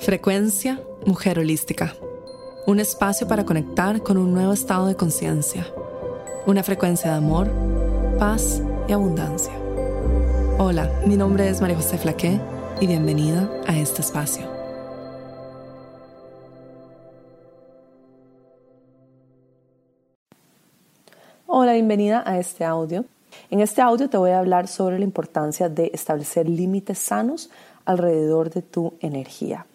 Frecuencia Mujer Holística. Un espacio para conectar con un nuevo estado de conciencia. Una frecuencia de amor, paz y abundancia. Hola, mi nombre es María José Flaqué y bienvenida a este espacio. Hola, bienvenida a este audio. En este audio te voy a hablar sobre la importancia de establecer límites sanos alrededor de tu energía.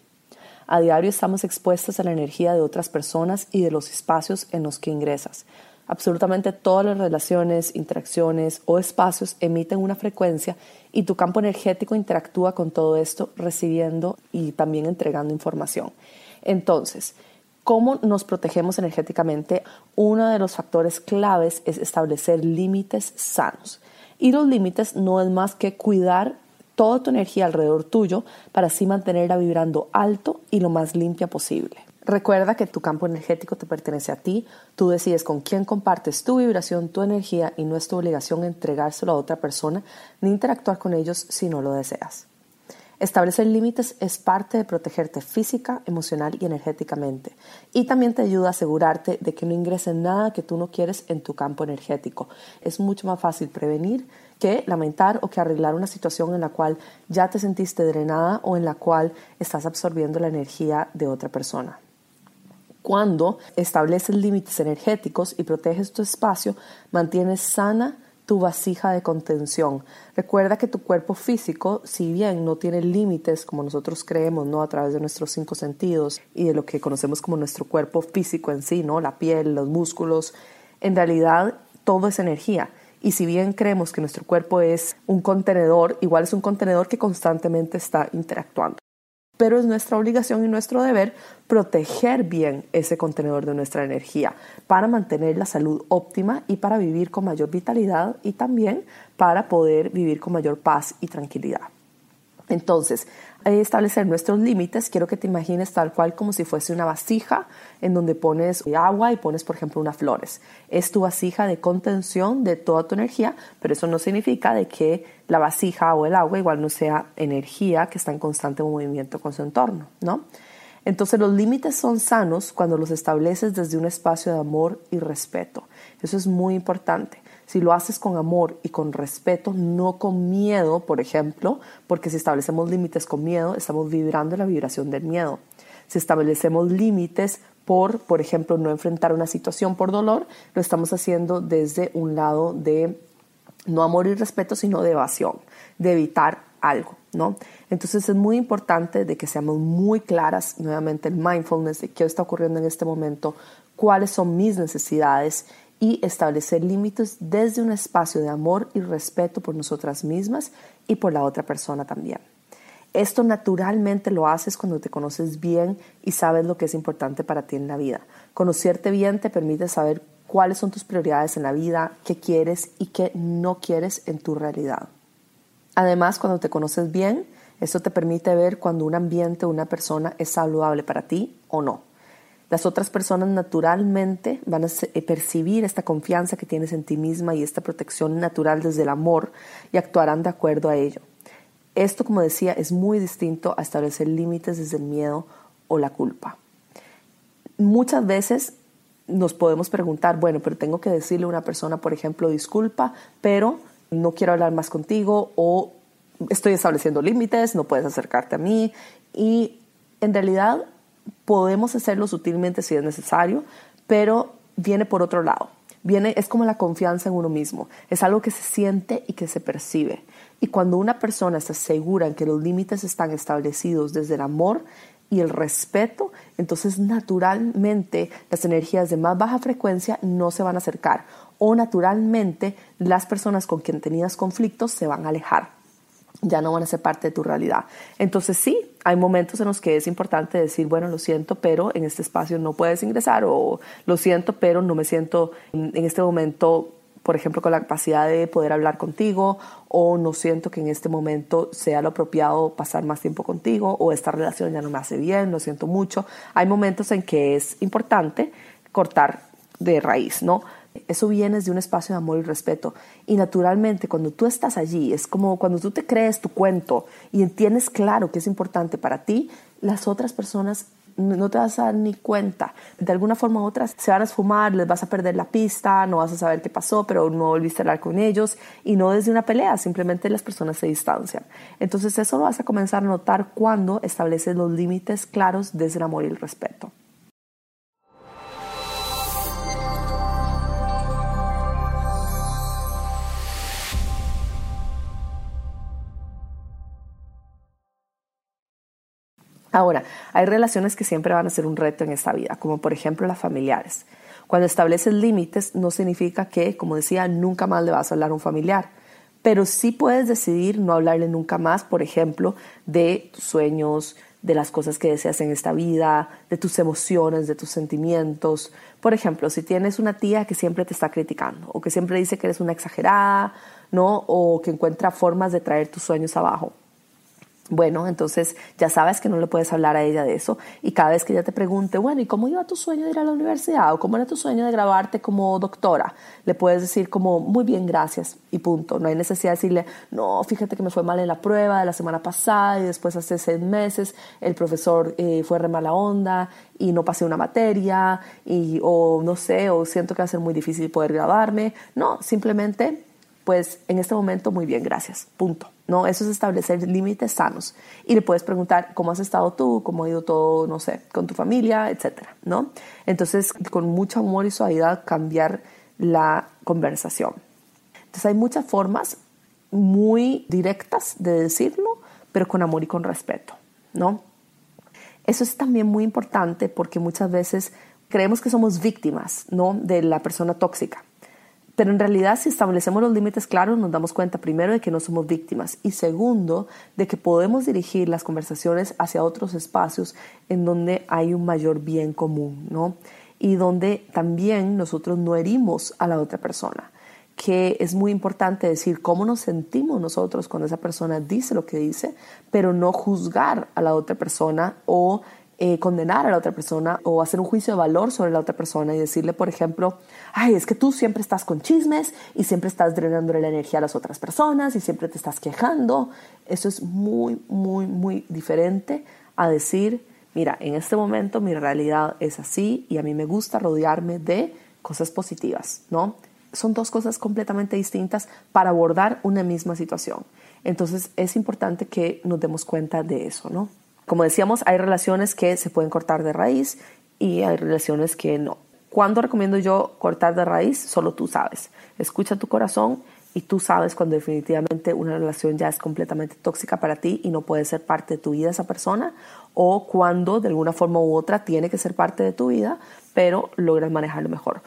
A diario estamos expuestos a la energía de otras personas y de los espacios en los que ingresas. Absolutamente todas las relaciones, interacciones o espacios emiten una frecuencia y tu campo energético interactúa con todo esto recibiendo y también entregando información. Entonces, ¿cómo nos protegemos energéticamente? Uno de los factores claves es establecer límites sanos. Y los límites no es más que cuidar toda tu energía alrededor tuyo para así mantenerla vibrando alto y lo más limpia posible. Recuerda que tu campo energético te pertenece a ti, tú decides con quién compartes tu vibración, tu energía y no es tu obligación entregárselo a otra persona ni interactuar con ellos si no lo deseas. Establecer límites es parte de protegerte física, emocional y energéticamente. Y también te ayuda a asegurarte de que no ingrese nada que tú no quieres en tu campo energético. Es mucho más fácil prevenir que lamentar o que arreglar una situación en la cual ya te sentiste drenada o en la cual estás absorbiendo la energía de otra persona. Cuando estableces límites energéticos y proteges tu espacio, mantienes sana tu vasija de contención. Recuerda que tu cuerpo físico, si bien no tiene límites como nosotros creemos, ¿no? A través de nuestros cinco sentidos y de lo que conocemos como nuestro cuerpo físico en sí, ¿no? La piel, los músculos, en realidad todo es energía. Y si bien creemos que nuestro cuerpo es un contenedor, igual es un contenedor que constantemente está interactuando pero es nuestra obligación y nuestro deber proteger bien ese contenedor de nuestra energía para mantener la salud óptima y para vivir con mayor vitalidad y también para poder vivir con mayor paz y tranquilidad. Entonces, establecer nuestros límites, quiero que te imagines tal cual como si fuese una vasija en donde pones agua y pones, por ejemplo, unas flores. Es tu vasija de contención de toda tu energía, pero eso no significa de que la vasija o el agua igual no sea energía que está en constante movimiento con su entorno, ¿no? Entonces los límites son sanos cuando los estableces desde un espacio de amor y respeto. Eso es muy importante. Si lo haces con amor y con respeto, no con miedo, por ejemplo, porque si establecemos límites con miedo, estamos vibrando la vibración del miedo. Si establecemos límites por, por ejemplo, no enfrentar una situación por dolor, lo estamos haciendo desde un lado de no amor y respeto, sino de evasión, de evitar algo, ¿no? Entonces es muy importante de que seamos muy claras, nuevamente el mindfulness de qué está ocurriendo en este momento, cuáles son mis necesidades y establecer límites desde un espacio de amor y respeto por nosotras mismas y por la otra persona también. Esto naturalmente lo haces cuando te conoces bien y sabes lo que es importante para ti en la vida. Conocerte bien te permite saber cuáles son tus prioridades en la vida, qué quieres y qué no quieres en tu realidad. Además, cuando te conoces bien, esto te permite ver cuando un ambiente o una persona es saludable para ti o no. Las otras personas naturalmente van a eh, percibir esta confianza que tienes en ti misma y esta protección natural desde el amor y actuarán de acuerdo a ello. Esto, como decía, es muy distinto a establecer límites desde el miedo o la culpa. Muchas veces nos podemos preguntar, bueno, pero tengo que decirle a una persona, por ejemplo, disculpa, pero no quiero hablar más contigo o estoy estableciendo límites, no puedes acercarte a mí. Y en realidad podemos hacerlo sutilmente si es necesario, pero viene por otro lado. Viene, es como la confianza en uno mismo. Es algo que se siente y que se percibe. Y cuando una persona está segura en que los límites están establecidos desde el amor y el respeto, entonces naturalmente las energías de más baja frecuencia no se van a acercar o naturalmente las personas con quien tenías conflictos se van a alejar ya no van a ser parte de tu realidad. Entonces sí, hay momentos en los que es importante decir, bueno, lo siento, pero en este espacio no puedes ingresar o lo siento, pero no me siento en este momento, por ejemplo, con la capacidad de poder hablar contigo o no siento que en este momento sea lo apropiado pasar más tiempo contigo o esta relación ya no me hace bien, lo siento mucho. Hay momentos en que es importante cortar de raíz, ¿no? Eso viene de un espacio de amor y respeto. Y naturalmente, cuando tú estás allí, es como cuando tú te crees tu cuento y tienes claro que es importante para ti, las otras personas no te vas a dar ni cuenta. De alguna forma u otra se van a esfumar, les vas a perder la pista, no vas a saber qué pasó, pero no volviste a hablar con ellos y no desde una pelea, simplemente las personas se distancian. Entonces eso lo vas a comenzar a notar cuando estableces los límites claros desde el amor y el respeto. Ahora, hay relaciones que siempre van a ser un reto en esta vida, como por ejemplo las familiares. Cuando estableces límites no significa que, como decía, nunca más le vas a hablar a un familiar, pero sí puedes decidir no hablarle nunca más, por ejemplo, de tus sueños, de las cosas que deseas en esta vida, de tus emociones, de tus sentimientos. Por ejemplo, si tienes una tía que siempre te está criticando o que siempre dice que eres una exagerada, ¿no? O que encuentra formas de traer tus sueños abajo bueno, entonces ya sabes que no le puedes hablar a ella de eso y cada vez que ella te pregunte, bueno, ¿y cómo iba tu sueño de ir a la universidad? ¿O cómo era tu sueño de grabarte como doctora? Le puedes decir como, muy bien, gracias y punto. No hay necesidad de decirle, no, fíjate que me fue mal en la prueba de la semana pasada y después hace seis meses el profesor eh, fue re mala onda y no pasé una materia y o no sé, o siento que va a ser muy difícil poder grabarme. No, simplemente pues en este momento muy bien, gracias, punto. ¿no? Eso es establecer límites sanos. Y le puedes preguntar cómo has estado tú, cómo ha ido todo, no sé, con tu familia, etcétera, ¿no? Entonces, con mucho amor y suavidad, cambiar la conversación. Entonces, hay muchas formas muy directas de decirlo, pero con amor y con respeto, ¿no? Eso es también muy importante porque muchas veces creemos que somos víctimas, ¿no? De la persona tóxica. Pero en realidad si establecemos los límites claros nos damos cuenta primero de que no somos víctimas y segundo de que podemos dirigir las conversaciones hacia otros espacios en donde hay un mayor bien común, ¿no? Y donde también nosotros no herimos a la otra persona que es muy importante decir cómo nos sentimos nosotros cuando esa persona dice lo que dice, pero no juzgar a la otra persona o eh, condenar a la otra persona o hacer un juicio de valor sobre la otra persona y decirle, por ejemplo, ay, es que tú siempre estás con chismes y siempre estás drenándole la energía a las otras personas y siempre te estás quejando. Eso es muy, muy, muy diferente a decir, mira, en este momento mi realidad es así y a mí me gusta rodearme de cosas positivas, ¿no? Son dos cosas completamente distintas para abordar una misma situación. Entonces es importante que nos demos cuenta de eso, ¿no? Como decíamos, hay relaciones que se pueden cortar de raíz y hay relaciones que no. ¿Cuándo recomiendo yo cortar de raíz? Solo tú sabes. Escucha tu corazón y tú sabes cuando definitivamente una relación ya es completamente tóxica para ti y no puede ser parte de tu vida esa persona o cuando de alguna forma u otra tiene que ser parte de tu vida, pero logras manejarlo mejor.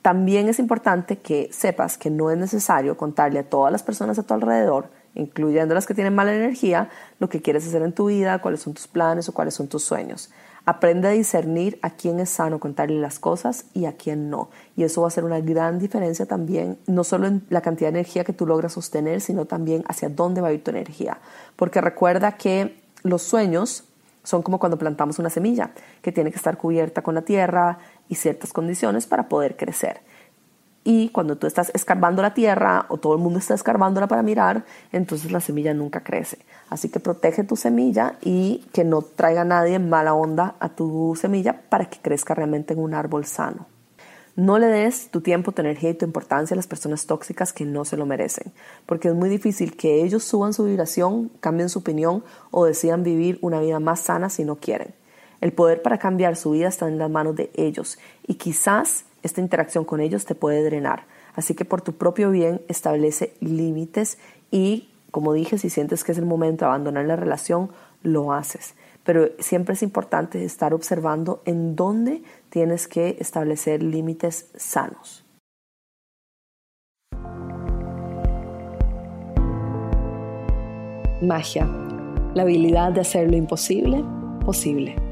También es importante que sepas que no es necesario contarle a todas las personas a tu alrededor incluyendo las que tienen mala energía, lo que quieres hacer en tu vida, cuáles son tus planes o cuáles son tus sueños. Aprende a discernir a quién es sano contarle las cosas y a quién no. Y eso va a hacer una gran diferencia también, no solo en la cantidad de energía que tú logras sostener, sino también hacia dónde va a ir tu energía. Porque recuerda que los sueños son como cuando plantamos una semilla, que tiene que estar cubierta con la tierra y ciertas condiciones para poder crecer. Y cuando tú estás escarbando la tierra o todo el mundo está escarbándola para mirar, entonces la semilla nunca crece. Así que protege tu semilla y que no traiga nadie mala onda a tu semilla para que crezca realmente en un árbol sano. No le des tu tiempo, tu energía y tu importancia a las personas tóxicas que no se lo merecen, porque es muy difícil que ellos suban su vibración, cambien su opinión o decidan vivir una vida más sana si no quieren. El poder para cambiar su vida está en las manos de ellos y quizás esta interacción con ellos te puede drenar. Así que por tu propio bien establece límites y, como dije, si sientes que es el momento de abandonar la relación, lo haces. Pero siempre es importante estar observando en dónde tienes que establecer límites sanos. Magia, la habilidad de hacer lo imposible posible.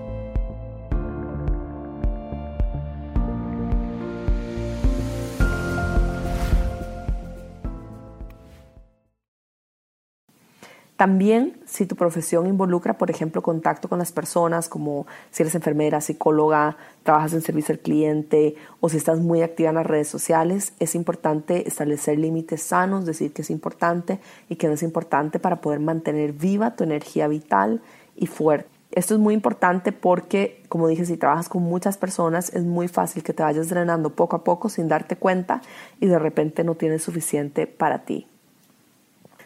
También si tu profesión involucra, por ejemplo, contacto con las personas, como si eres enfermera, psicóloga, trabajas en servicio al cliente o si estás muy activa en las redes sociales, es importante establecer límites sanos, decir que es importante y que no es importante para poder mantener viva tu energía vital y fuerte. Esto es muy importante porque, como dije, si trabajas con muchas personas, es muy fácil que te vayas drenando poco a poco sin darte cuenta y de repente no tienes suficiente para ti.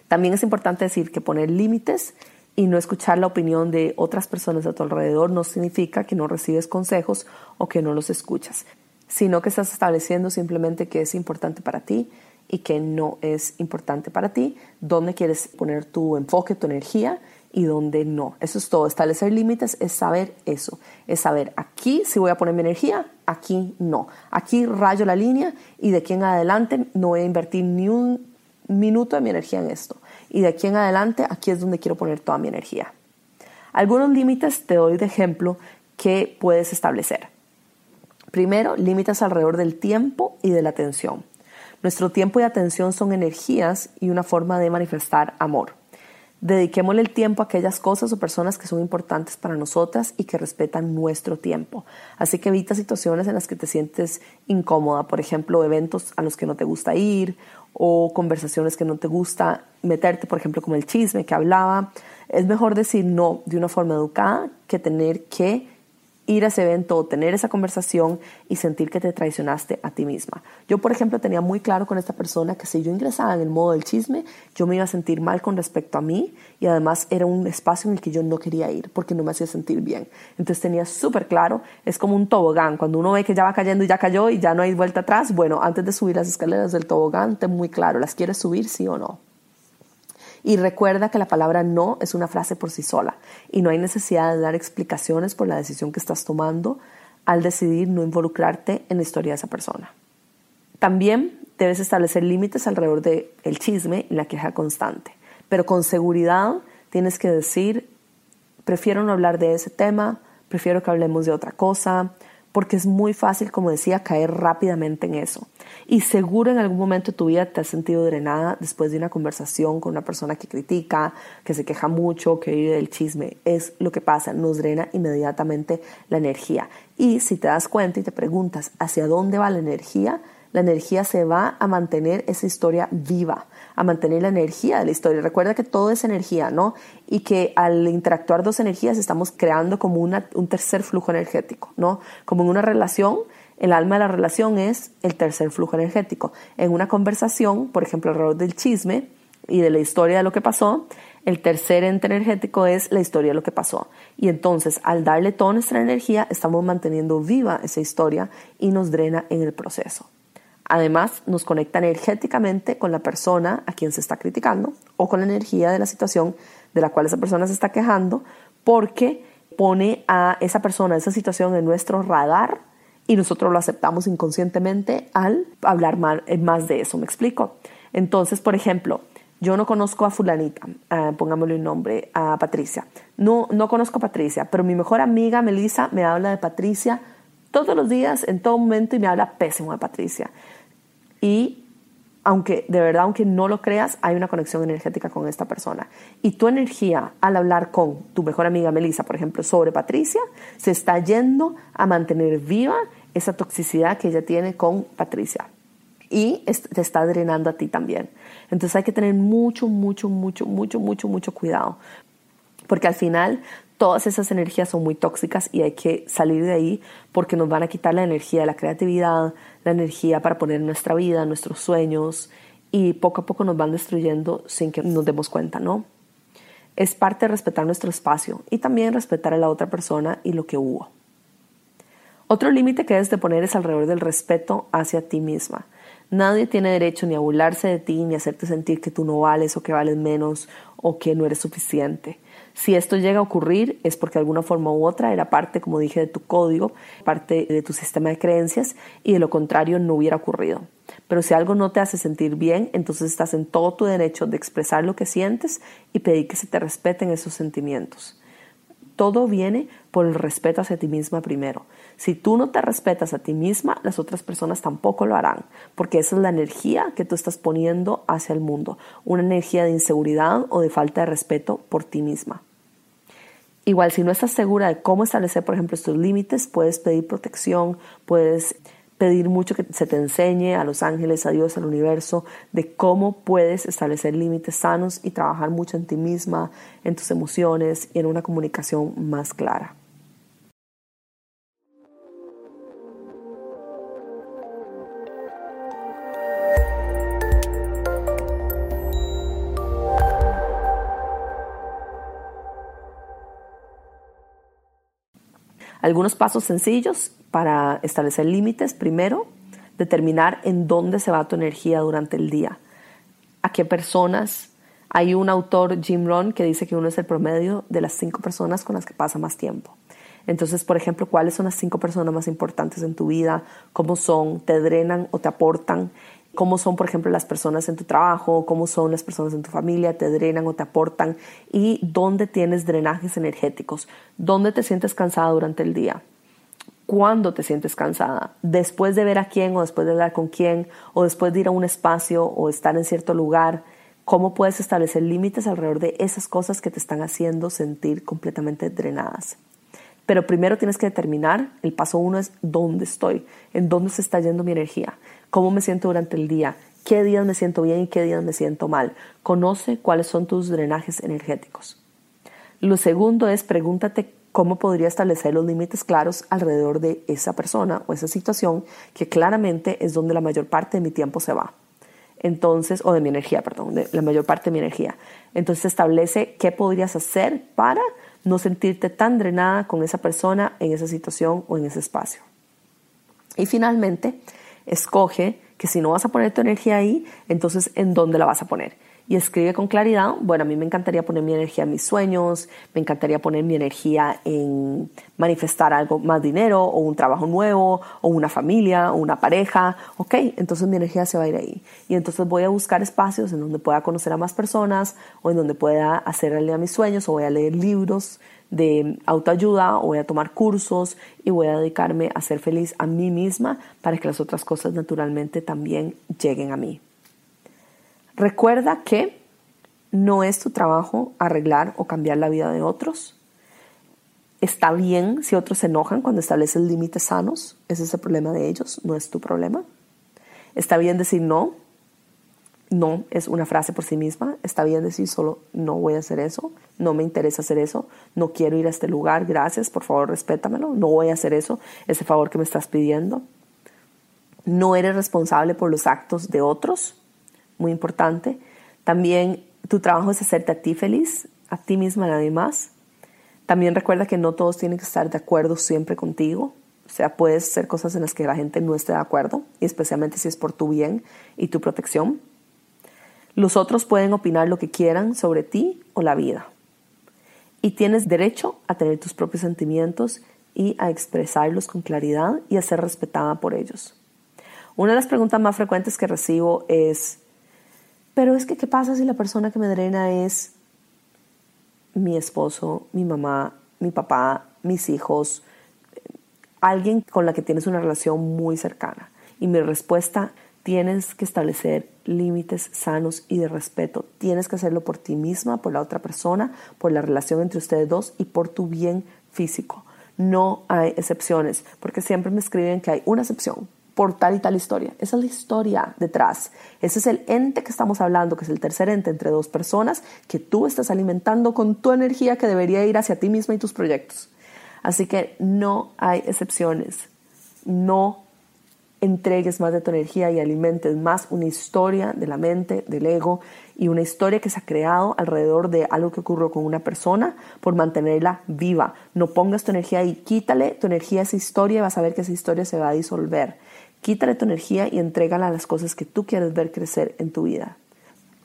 También es importante decir que poner límites y no escuchar la opinión de otras personas a tu alrededor no significa que no recibes consejos o que no los escuchas, sino que estás estableciendo simplemente que es importante para ti y que no es importante para ti, dónde quieres poner tu enfoque, tu energía y dónde no. Eso es todo. Establecer límites es saber eso, es saber aquí si voy a poner mi energía, aquí no. Aquí rayo la línea y de aquí en adelante no voy a invertir ni un minuto de mi energía en esto. Y de aquí en adelante, aquí es donde quiero poner toda mi energía. Algunos límites te doy de ejemplo que puedes establecer. Primero, límites alrededor del tiempo y de la atención. Nuestro tiempo y atención son energías y una forma de manifestar amor. Dediquémosle el tiempo a aquellas cosas o personas que son importantes para nosotras y que respetan nuestro tiempo. Así que evita situaciones en las que te sientes incómoda, por ejemplo, eventos a los que no te gusta ir o conversaciones que no te gusta meterte, por ejemplo, como el chisme que hablaba. Es mejor decir no de una forma educada que tener que ir a ese evento o tener esa conversación y sentir que te traicionaste a ti misma. Yo, por ejemplo, tenía muy claro con esta persona que si yo ingresaba en el modo del chisme, yo me iba a sentir mal con respecto a mí y además era un espacio en el que yo no quería ir porque no me hacía sentir bien. Entonces tenía súper claro, es como un tobogán, cuando uno ve que ya va cayendo y ya cayó y ya no hay vuelta atrás, bueno, antes de subir las escaleras del tobogán, ten muy claro, ¿las quieres subir sí o no? Y recuerda que la palabra no es una frase por sí sola y no hay necesidad de dar explicaciones por la decisión que estás tomando al decidir no involucrarte en la historia de esa persona. También debes establecer límites alrededor del el chisme y la queja constante, pero con seguridad tienes que decir, prefiero no hablar de ese tema, prefiero que hablemos de otra cosa, porque es muy fácil, como decía, caer rápidamente en eso. Y seguro en algún momento de tu vida te has sentido drenada después de una conversación con una persona que critica, que se queja mucho, que vive del chisme. Es lo que pasa, nos drena inmediatamente la energía. Y si te das cuenta y te preguntas hacia dónde va la energía, la energía se va a mantener esa historia viva, a mantener la energía de la historia. Recuerda que todo es energía, ¿no? Y que al interactuar dos energías estamos creando como una, un tercer flujo energético, ¿no? Como en una relación, el alma de la relación es el tercer flujo energético. En una conversación, por ejemplo, alrededor del chisme y de la historia de lo que pasó, el tercer ente energético es la historia de lo que pasó. Y entonces, al darle toda nuestra energía, estamos manteniendo viva esa historia y nos drena en el proceso. Además, nos conecta energéticamente con la persona a quien se está criticando o con la energía de la situación de la cual esa persona se está quejando, porque pone a esa persona, esa situación en nuestro radar y nosotros lo aceptamos inconscientemente al hablar más de eso. ¿Me explico? Entonces, por ejemplo, yo no conozco a fulanita, uh, pongámosle un nombre, a Patricia. No, no conozco a Patricia, pero mi mejor amiga Melissa me habla de Patricia todos los días, en todo momento, y me habla pésimo de Patricia. Y aunque de verdad, aunque no lo creas, hay una conexión energética con esta persona. Y tu energía al hablar con tu mejor amiga Melissa, por ejemplo, sobre Patricia, se está yendo a mantener viva esa toxicidad que ella tiene con Patricia. Y te está drenando a ti también. Entonces hay que tener mucho, mucho, mucho, mucho, mucho, mucho cuidado. Porque al final todas esas energías son muy tóxicas y hay que salir de ahí porque nos van a quitar la energía de la creatividad, la energía para poner nuestra vida, nuestros sueños y poco a poco nos van destruyendo sin que nos demos cuenta, ¿no? Es parte de respetar nuestro espacio y también respetar a la otra persona y lo que hubo. Otro límite que debes de poner es alrededor del respeto hacia ti misma. Nadie tiene derecho ni a burlarse de ti, ni a hacerte sentir que tú no vales o que vales menos o que no eres suficiente. Si esto llega a ocurrir es porque de alguna forma u otra era parte, como dije, de tu código, parte de tu sistema de creencias y de lo contrario no hubiera ocurrido. Pero si algo no te hace sentir bien, entonces estás en todo tu derecho de expresar lo que sientes y pedir que se te respeten esos sentimientos. Todo viene por el respeto hacia ti misma primero. Si tú no te respetas a ti misma, las otras personas tampoco lo harán, porque esa es la energía que tú estás poniendo hacia el mundo, una energía de inseguridad o de falta de respeto por ti misma. Igual, si no estás segura de cómo establecer, por ejemplo, estos límites, puedes pedir protección, puedes pedir mucho que se te enseñe a los ángeles, a Dios, al universo, de cómo puedes establecer límites sanos y trabajar mucho en ti misma, en tus emociones y en una comunicación más clara. Algunos pasos sencillos para establecer límites. Primero, determinar en dónde se va tu energía durante el día. A qué personas. Hay un autor, Jim Rohn, que dice que uno es el promedio de las cinco personas con las que pasa más tiempo. Entonces, por ejemplo, ¿cuáles son las cinco personas más importantes en tu vida? ¿Cómo son? ¿Te drenan o te aportan? Cómo son, por ejemplo, las personas en tu trabajo, cómo son las personas en tu familia, te drenan o te aportan y dónde tienes drenajes energéticos, dónde te sientes cansada durante el día, cuándo te sientes cansada, después de ver a quién o después de hablar con quién o después de ir a un espacio o estar en cierto lugar, cómo puedes establecer límites alrededor de esas cosas que te están haciendo sentir completamente drenadas. Pero primero tienes que determinar, el paso uno es dónde estoy, en dónde se está yendo mi energía cómo me siento durante el día, qué días me siento bien y qué días me siento mal. Conoce cuáles son tus drenajes energéticos. Lo segundo es pregúntate cómo podría establecer los límites claros alrededor de esa persona o esa situación que claramente es donde la mayor parte de mi tiempo se va. Entonces, o de mi energía, perdón, de la mayor parte de mi energía. Entonces establece qué podrías hacer para no sentirte tan drenada con esa persona en esa situación o en ese espacio. Y finalmente, escoge que si no vas a poner tu energía ahí, entonces ¿en dónde la vas a poner? Y escribe con claridad, bueno, a mí me encantaría poner mi energía en mis sueños, me encantaría poner mi energía en manifestar algo más dinero o un trabajo nuevo o una familia o una pareja, ok, entonces mi energía se va a ir ahí. Y entonces voy a buscar espacios en donde pueda conocer a más personas o en donde pueda hacerle a mis sueños o voy a leer libros de autoayuda o voy a tomar cursos y voy a dedicarme a ser feliz a mí misma para que las otras cosas naturalmente también lleguen a mí. Recuerda que no es tu trabajo arreglar o cambiar la vida de otros. Está bien si otros se enojan cuando estableces límites sanos, ese es el problema de ellos, no es tu problema. Está bien decir no, no es una frase por sí misma. Está bien decir solo no voy a hacer eso, no me interesa hacer eso, no quiero ir a este lugar, gracias, por favor respétamelo, no voy a hacer eso, ese favor que me estás pidiendo. No eres responsable por los actos de otros, muy importante. También tu trabajo es hacerte a ti feliz, a ti misma, a nadie más. También recuerda que no todos tienen que estar de acuerdo siempre contigo. O sea, puedes hacer cosas en las que la gente no esté de acuerdo, y especialmente si es por tu bien y tu protección. Los otros pueden opinar lo que quieran sobre ti o la vida. Y tienes derecho a tener tus propios sentimientos y a expresarlos con claridad y a ser respetada por ellos. Una de las preguntas más frecuentes que recibo es, pero es que, ¿qué pasa si la persona que me drena es mi esposo, mi mamá, mi papá, mis hijos, alguien con la que tienes una relación muy cercana? Y mi respuesta Tienes que establecer límites sanos y de respeto. Tienes que hacerlo por ti misma, por la otra persona, por la relación entre ustedes dos y por tu bien físico. No hay excepciones, porque siempre me escriben que hay una excepción por tal y tal historia. Esa es la historia detrás. Ese es el ente que estamos hablando, que es el tercer ente entre dos personas que tú estás alimentando con tu energía que debería ir hacia ti misma y tus proyectos. Así que no hay excepciones. No entregues más de tu energía y alimentes más una historia de la mente, del ego y una historia que se ha creado alrededor de algo que ocurrió con una persona por mantenerla viva. No pongas tu energía ahí, quítale tu energía a esa historia y vas a ver que esa historia se va a disolver. Quítale tu energía y entrégala a las cosas que tú quieres ver crecer en tu vida.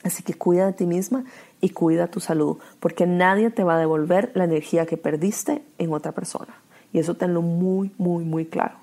Así que cuida de ti misma y cuida tu salud, porque nadie te va a devolver la energía que perdiste en otra persona. Y eso tenlo muy, muy, muy claro.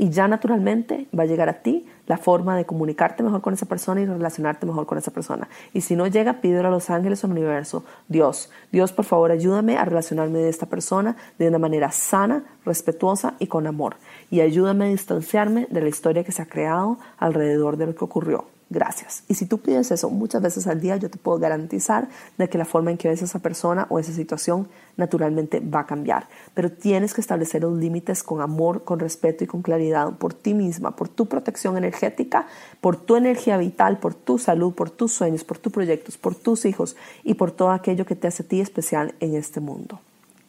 Y ya naturalmente va a llegar a ti la forma de comunicarte mejor con esa persona y relacionarte mejor con esa persona. Y si no llega, pídelo a los ángeles o al universo. Dios, Dios, por favor, ayúdame a relacionarme de esta persona de una manera sana, respetuosa y con amor. Y ayúdame a distanciarme de la historia que se ha creado alrededor de lo que ocurrió gracias. Y si tú pides eso muchas veces al día, yo te puedo garantizar de que la forma en que ves a esa persona o esa situación naturalmente va a cambiar. Pero tienes que establecer los límites con amor, con respeto y con claridad por ti misma, por tu protección energética, por tu energía vital, por tu salud, por tus sueños, por tus proyectos, por tus hijos y por todo aquello que te hace a ti especial en este mundo.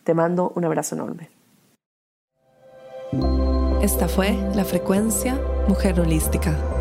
Te mando un abrazo enorme. Esta fue la frecuencia Mujer Holística